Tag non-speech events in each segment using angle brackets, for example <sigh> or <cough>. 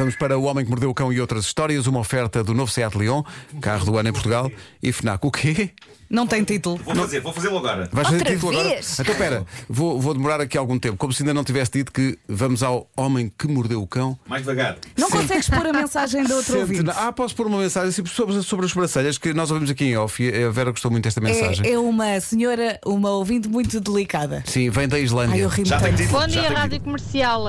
Vamos para O Homem que Mordeu o Cão e outras histórias, uma oferta do novo Seat Leon, carro do ano em Portugal, e FNAC. O quê? Não tem título. Vou fazer, vou fazê-lo agora. Vais fazer Outra título agora? vez? Então espera, vou, vou demorar aqui algum tempo, como se ainda não tivesse dito que vamos ao Homem que Mordeu o Cão. Mais devagar. Não consegues pôr a mensagem do outro Sente- ouvinte. Ah, posso pôr uma mensagem assim, sobre, sobre as sobrancelhas que nós ouvimos aqui em off e a Vera gostou muito desta mensagem. É, é uma senhora, uma ouvinte muito delicada. Sim, vem da Ai, Islândia. eu ri Já tem tanto. título? Bom já dia, tem Rádio Comercial.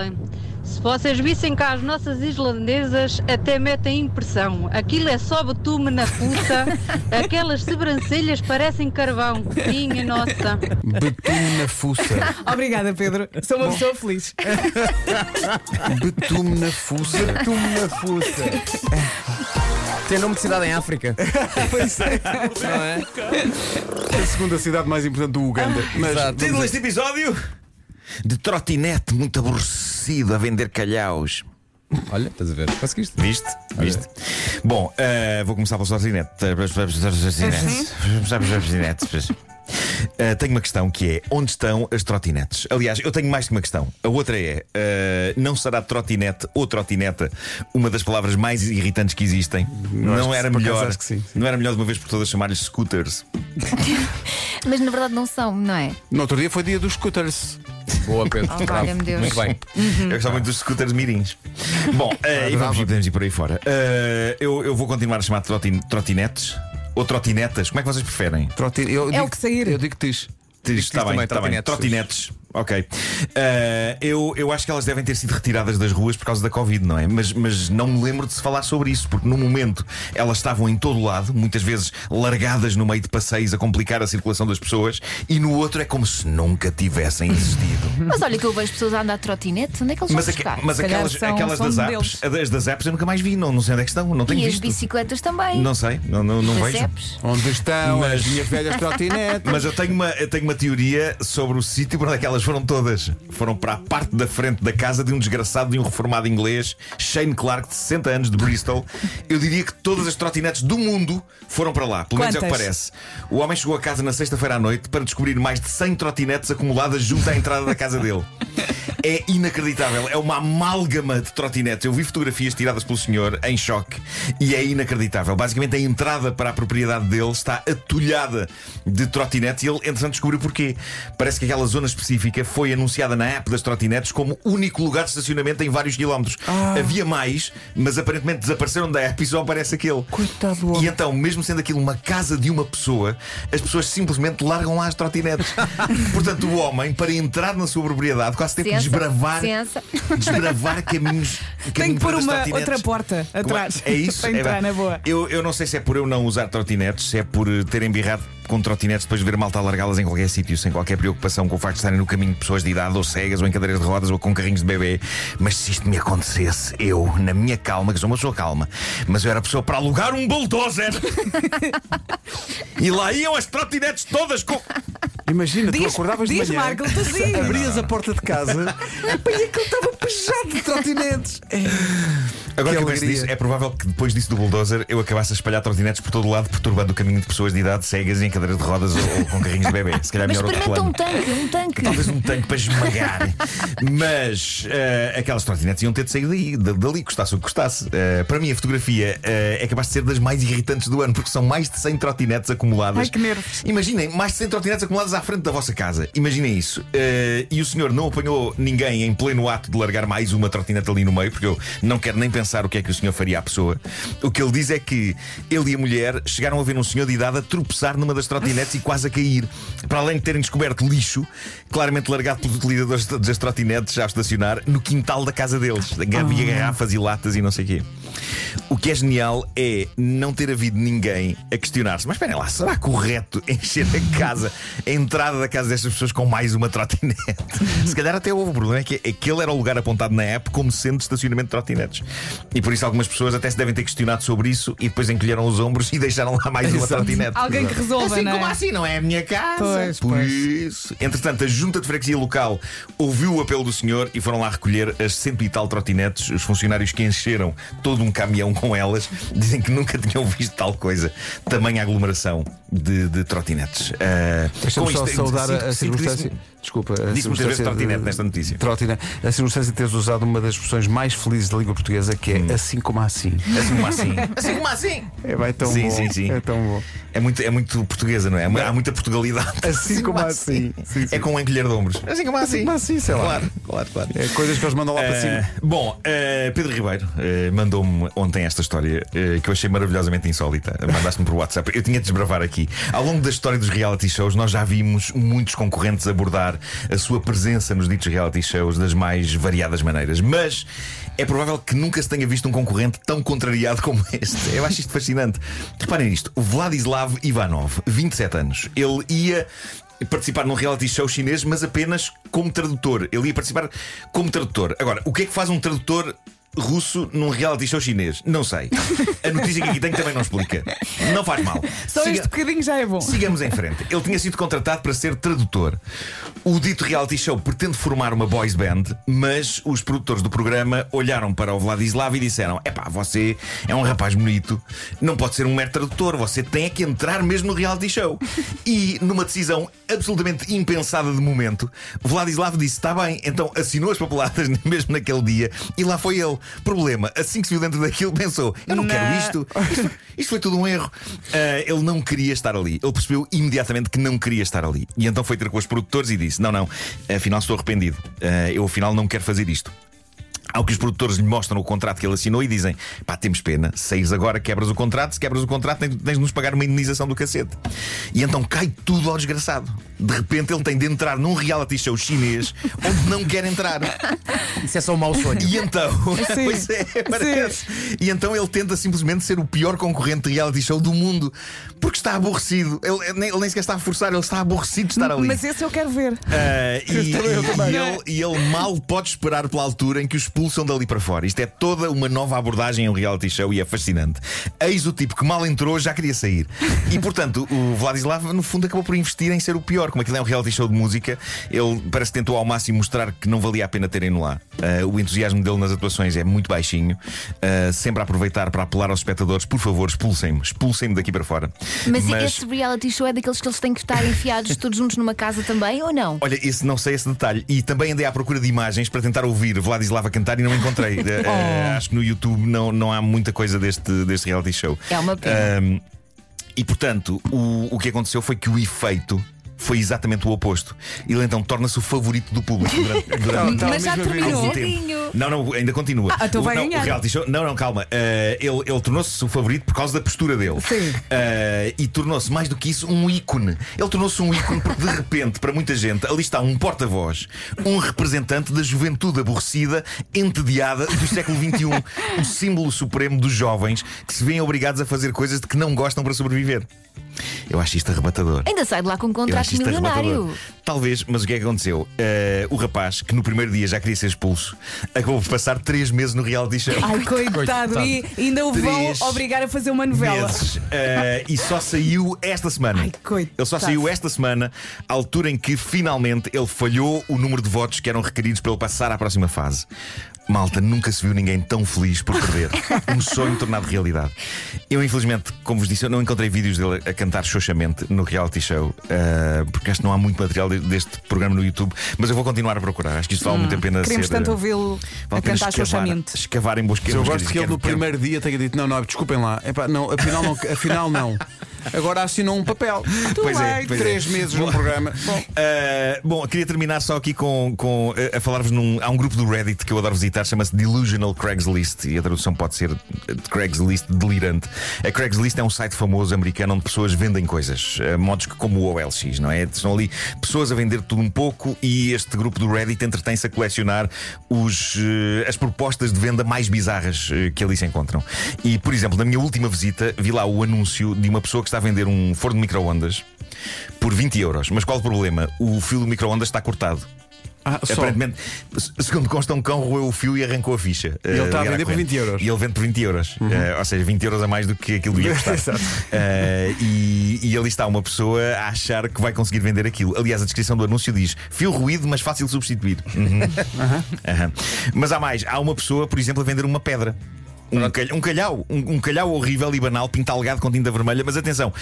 Se vocês vissem cá as nossas islandesas, até metem impressão. Aquilo é só betume na fuça, <laughs> aquelas sobrancelhas parecem carvão. Minha nossa. Betume na fuça. Obrigada, Pedro. Sou uma pessoa feliz. <laughs> Betume na fuça. Betume na fuça. Tem nome de cidade em África. <laughs> Não é? A segunda cidade mais importante do Uganda. Mas Exato. Título deste episódio: De trotinete muito aborrecido a vender calhaus. Olha, estás a ver? Conseguiste? Viste? Viste? Bom, eh, vou começar pelo trotinete. Trotinetes. Eh, tenho uma questão que é: onde estão as trotinetes? Aliás, eu tenho mais que uma questão. A outra é: eh, não será trotinete ou trotineta uma das palavras mais irritantes que existem? não que era melhor. sim, sim. Não era melhor de uma vez por todas chamar-lhes scooters? <laughs> Mas na verdade não são, não é? no outro dia foi dia dos scooters. Boa, Pedro. Oh, Bravo. valha-me Deus. Muito bem. Eu gostava muito dos scooters mirins. Bom, eh, e vamos, podemos ir por aí fora. Eh, eu, eu vou continuar a chamar de trotin, trotinetes ou trotinetas. Como é que vocês preferem? Troti- eu É digo- o que sair. Eu digo tis. Está bem, também, está bem. trotinetes. Trotinetes. Ok. Eh, eu, eu acho que elas devem ter sido retiradas das ruas por causa da Covid, não é? Mas, mas não me lembro de se falar sobre isso, porque no momento elas estavam em todo lado, muitas vezes largadas no meio de passeios a complicar a circulação das pessoas, e no outro é como se nunca tivessem existido. <laughs> Mas olha que eu vejo pessoas a andar trotinete, onde é que eles Mas, vão buscar? mas aquelas, são- aquelas são das apps, as das apps eu nunca mais vi, não, não sei onde é que estão, não tenho E as visto. bicicletas também. Não sei, não, não, não As vejo. apps. Onde estão Mas- as minhas velhas <laughs> trotinetes? Mas eu tenho, uma, eu tenho uma teoria sobre o sítio para onde é que elas foram todas. Foram para a parte da frente da casa de um desgraçado de um reformado inglês, Shane Clark, de 60 anos, de Bristol. Eu diria que todas as trotinetes do mundo foram para lá. Pelo menos é o que Quantas? parece. O homem chegou a casa na sexta-feira à noite para descobrir mais de 100 trotinetes acumuladas junto à entrada da casa dele. <laughs> É inacreditável, é uma amálgama de trotinetes. Eu vi fotografias tiradas pelo senhor em choque e é inacreditável. Basicamente, a entrada para a propriedade dele está atulhada de trotinetes e ele, entretanto, descobriu porquê. Parece que aquela zona específica foi anunciada na app das trotinetes como único lugar de estacionamento em vários quilómetros. Havia mais, mas aparentemente desapareceram da app e só aparece aquele. Coitado. E então, mesmo sendo aquilo uma casa de uma pessoa, as pessoas simplesmente largam lá as trotinetes. <laughs> Portanto, o homem, para entrar na sua propriedade, quase teve que desbravar, desbravar caminhos. Tem caminho que pôr uma outra porta Como atrás. É isso? <laughs> Para entrar É, na boa. Eu, eu não sei se é por eu não usar trotinetes, se é por eh, ter embirrado com trotinetes depois de ver malta largá-las em qualquer sítio, sem qualquer preocupação com o facto de estarem no caminho de pessoas de idade, ou cegas, ou em cadeiras de rodas, ou com carrinhos de bebê. Mas se isto me acontecesse, eu, na minha calma, que sou uma pessoa calma, mas eu era pessoa para alugar um bulldozer. <laughs> e lá iam as trotinetes todas com. Imagina, tu Diz, acordavas de diz manhã, Marco, tu sim. abrias a porta de casa e aquilo estava pejado de trotinetes. Agora Que que eu penso disso, é provável que depois disso do bulldozer eu acabasse a espalhar trotinetes por todo o lado, perturbando o caminho de pessoas de idade cegas em cadeiras de rodas ou, ou com carrinhos de bebê. Se calhar é Mas melhor outro experimenta um plano. tanque, um tanque. Talvez um tanque para esmagar. <laughs> Mas eh, aquelas trotinetes iam ter de sair daí, da- dali, custasse o que custasse. Eh, para mim, a fotografia eh, é capaz de ser das mais irritantes do ano, porque são mais de 100 trotinetes acumuladas. Ai, que nervos. Imaginem, mais de 100 trotinetes acumuladas à frente da vossa casa. Imaginem isso. E o senhor não apanhou ninguém em pleno ato de largar mais uma trotinete ali no meio, porque eu não quero nem pensar o que é que o senhor faria à pessoa. O que ele diz é que ele e a mulher chegaram a ver um senhor de idade a tropeçar numa das trotinetes e quase a cair. Para além de terem descoberto lixo, claramente largado pelos utilizadores das trotinetes a estacionar no quintal da casa deles. Havia garrafas e latas e não sei o quê. O que é genial é não ter havido ninguém a questionar-se. Mas esperem lá, será correto encher a casa, a entrada da casa destas pessoas com mais uma trotinete? Se calhar até houve. O problema é que aquele era o lugar apontado na app como sendo de estacionamento de trotinetes. E por isso algumas pessoas até se devem ter questionado sobre isso e depois encolheram os ombros e deixaram lá mais uma trotinete. Alguém que resolva, Assim não como é? assim, não é a minha casa. Pois, Por pois. isso. Entretanto, a junta de freguesia local ouviu o apelo do senhor e foram lá recolher as cento e tal trotinetes. Os funcionários que encheram todo um caminhão com elas dizem que nunca tinham visto tal coisa. Tamanha aglomeração de, de trotinetes. Deixa-me com isto, saudar a, circunstância. Desculpa. a Disse muitas vezes trotinete nesta notícia. Trotinete. A circunstância de teres usado uma das expressões mais felizes da língua portuguesa, que é Hum. assim como assim. Assim como assim. <laughs> Assim como assim. É, vai tão Sim, bom. sim, sim. É tão bom. É muito, é muito portuguesa, não é? Há muita Portugalidade. Assim como assim. Sim, sim. É com um encolher de ombros. Assim como assim. como assim, sei lá. Claro, claro, claro. É coisas que eles mandam lá para Eh, cima. bom, eh, Pedro Ribeiro eh, mandou-me ontem esta história que eu achei maravilhosamente insólita. Mandaste-me por WhatsApp. Eu tinha de desbravar aqui. Ao longo da história dos reality shows, nós já vimos muitos concorrentes abordar a sua presença nos ditos reality shows das mais variadas maneiras. Mas é provável que nunca se tenha visto um concorrente tão contrariado <laughs> como este. Eu acho isto fascinante. Reparem nisto: o Vladislav Ivanov, 27 anos. Ele ia participar num reality show chinês, mas apenas como tradutor. Ele ia participar como tradutor. Agora, o que é que faz um tradutor russo num reality show chinês? Não sei. A notícia que aqui tenho também não explica. Não faz mal. Só Siga- este bocadinho já é bom. Sigamos em frente. Ele tinha sido contratado para ser tradutor. O dito reality show pretende formar uma boys band, mas os produtores do programa olharam para o Vladislav e disseram: Epá, você é um rapaz bonito, não pode ser um mero tradutor, você tem é que entrar mesmo no reality show. <laughs> E numa decisão absolutamente impensada de momento, Vladislav disse: Está bem, então assinou as papeladas <laughs> mesmo naquele dia e lá foi ele. Problema, assim que se viu dentro daquilo, pensou: Eu não, quero isto. Isto, isto foi tudo um erro. Ah, ele não queria estar ali. Ele percebeu imediatamente que não queria estar ali. E então foi ter com os produtores e disse: Não, não, afinal estou arrependido. Ah, eu afinal não quero fazer isto. Ao que os produtores lhe mostram o contrato que ele assinou e dizem: pá, temos pena, saís agora, quebras o contrato, se quebras o contrato, tens, tens de nos pagar uma indenização do cacete. E então cai tudo ao desgraçado. De repente ele tem de entrar num reality show chinês <laughs> onde não quer entrar. Isso é só um mau sonho. E então, <laughs> Sim. pois é, parece. E então ele tenta simplesmente ser o pior concorrente de reality show do mundo porque está aborrecido. Ele, nem, ele nem sequer está a forçar, ele está aborrecido de estar ali. Mas esse eu quero ver. Ah, e, <laughs> eu e- e ele, e ele mal pode esperar pela altura em que o expulsam dali para fora. Isto é toda uma nova abordagem em um reality show e é fascinante. Eis o tipo que mal entrou já queria sair. E portanto, o Vladislav, no fundo, acabou por investir em ser o pior. Como aquilo é um reality show de música, ele parece que tentou ao máximo mostrar que não valia a pena terem-no lá. Ah, o entusiasmo dele nas atuações é muito baixinho, Ah, sempre a aproveitar para apelar aos espectadores: por favor, expulsem-me, expulsem-me daqui para fora. Mas, esse reality show é daqueles que eles têm que estar enfiados todos juntos numa casa também ou não? Olha, esse não sei esse detalhe. E também andei à procura de imagens para tentar ouvir Vladislav a cantar e não encontrei. <laughs> Eh, acho que no YouTube não, não há muita coisa deste, deste reality show. É uma pena. E portanto, o, o que aconteceu foi que o efeito. Foi exatamente o oposto. Ele então torna-se o favorito do público durante, <laughs> durante Tá Mas já terminou. Não, não, ainda continua. Ah, então vai não, ganhar. o reality show. Não, não, calma. Eh, ele ele tornou-se o favorito por causa da postura dele. Sim. Eh, e tornou-se, mais do que isso, um ícone. Ele tornou-se um ícone porque, de repente, para muita gente, ali está um porta-voz, um representante da juventude aborrecida, entediada do século XXI. o símbolo supremo dos jovens que se veem obrigados a fazer coisas de que não gostam para sobreviver. Eu acho isto arrebatador. Ainda sai de lá com um contrato milionário. Talvez, mas o que é que aconteceu? Eh, o rapaz, que no primeiro dia já queria ser expulso, acabou por passar três meses no reality show. Ai, coitado. Coitado. E ainda o vão obrigar a fazer uma novela. meses. Eh, e só saiu esta semana. Ai, coitado. Ele só saiu esta semana, à altura em que finalmente ele falhou o número de votos que eram requeridos para ele passar à próxima fase. Malta, nunca se viu ninguém tão feliz por perder. <laughs> um sonho tornado realidade. Eu, infelizmente, como vos disse, eu não encontrei vídeos dele a cantar xoxamente no reality show, eh, porque acho que não há muito material de- deste programa no YouTube, mas eu vou continuar a procurar. Acho que isto vale muito a pena Queremos ser. tanto eh, ouvi-lo vale a cantar escavar, xoxamente. escavar em busca Eu gosto que ele no primeiro dia tenha dito: não, não, desculpem lá. Epá, não, afinal, não, afinal não. Agora assinou um papel. Pois é, pois é. três meses no programa. Bom, Uh, bom, queria terminar só aqui com, com uh, a falar-vos num. Há um grupo do Reddit que eu adoro visitar, chama-se Delusional Craigslist e a tradução pode ser Craigslist delirante. A Craigslist é um site famoso americano onde pessoas vendem coisas, uh, modos que como o OLX, não é? São ali pessoas a vender tudo um pouco e este grupo do Reddit entretém-se a colecionar os, uh, as propostas de venda mais bizarras uh, que ali se encontram. E, por exemplo, na minha última visita, vi lá o anúncio de uma pessoa que está a vender um forno de micro-ondas por 20 euros. Mas qual o problema? O fio do micro-ondas está cortado. Ah. Aparentemente, se- segundo consta, um cão roeu o fio e arrancou a ficha. E ele Eh, está a ligar vender por corrente. 20 euros. Uhum. E ele vende por 20 euros. Eh, ou seja, 20 euros a mais do que aquilo ia <laughs> custar. Eh, e, e ali está uma pessoa a achar que vai conseguir vender aquilo. Aliás, a descrição do anúncio diz: fio ruído, mas fácil de substituir. Uhum. <laughs> Aham. Mas há mais. Há uma pessoa, por exemplo, a vender uma pedra. Um, calhau, um calhau, um, um calhau horrível e banal, pintalgado com tinta vermelha, mas atenção.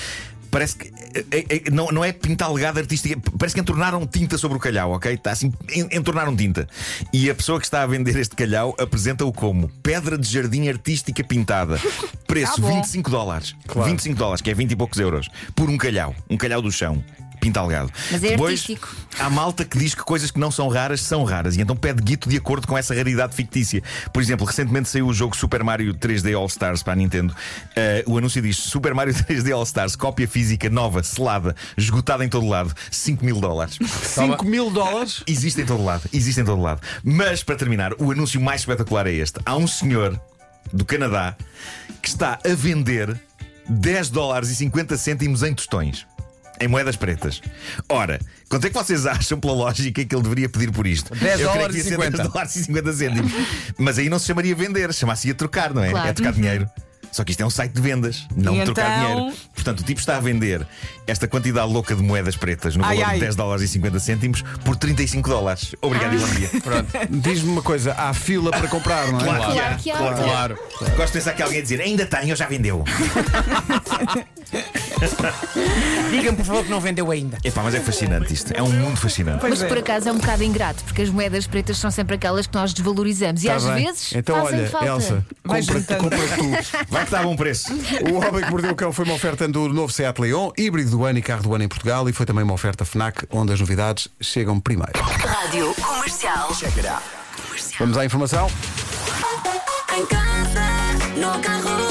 Parece que é- é- não, não é pintalgada artística, parece que entornaram tinta sobre o calhau, ok? Está assim, en- entornaram tinta. E a pessoa que está a vender este calhau apresenta-o como pedra de jardim artística pintada. <laughs> Preço Tá bom. 25 dólares. 25 dólares, que é 20 e poucos euros. Por um calhau. Um calhau do chão. Pintalgado. Mas é Depois, artístico. Há malta que diz que coisas que não são raras são raras e então pede guito de acordo com essa raridade fictícia. Por exemplo, recentemente saiu o jogo Super Mario 3D All Stars para a Nintendo. Eh, o anúncio diz: Super Mario <laughs> 3D All Stars, cópia física nova, selada, esgotada em todo lado, 5 mil dólares. 5 mil dólares? Existe em todo lado, existe em todo lado. Mas, para terminar, o anúncio mais espetacular é este: há um senhor do Canadá que está a vender 10 dólares e 50 cêntimos em tostões. Em moedas pretas. Ora, quanto é que vocês acham, pela lógica, que ele deveria pedir por isto? 10 Eu creio dólares que ia e ser 50. 10 dólares e 50 cêntimos. Mas aí não se chamaria vender, chamasse-ia trocar, não é? Claro. É trocar dinheiro. Só que isto é um site de vendas, não E de trocar então? dinheiro. Portanto, o tipo está a vender esta quantidade louca de moedas pretas no Ai, valor ai. de 10 dólares e 50 cêntimos por 35 dólares. Obrigado e bom dia. Diz-me uma coisa, há fila para comprar, não é? Claro, Claro que há. Claro. Gosto de pensar que alguém a dizer ainda tem ou já vendeu. <laughs> <laughs> Diga-me, por favor, que não vendeu ainda. Epá, mas é fascinante isto. É um mundo fascinante. Pois Mas é. por acaso é um bocado ingrato, porque as moedas pretas são sempre aquelas que nós desvalorizamos e Tá às bem. vezes Então, fazem olha, falta. Elsa, Vai compra, juntando. compra tu. <laughs> Vai que está a bom preço. O Homem que Mordeu o Cão foi uma oferta do novo Seat Leon, híbrido do ano e carro do ano em Portugal, e foi também uma oferta FNAC, onde as novidades chegam primeiro. Rádio Comercial. Vamos à informação. Em casa, no carro,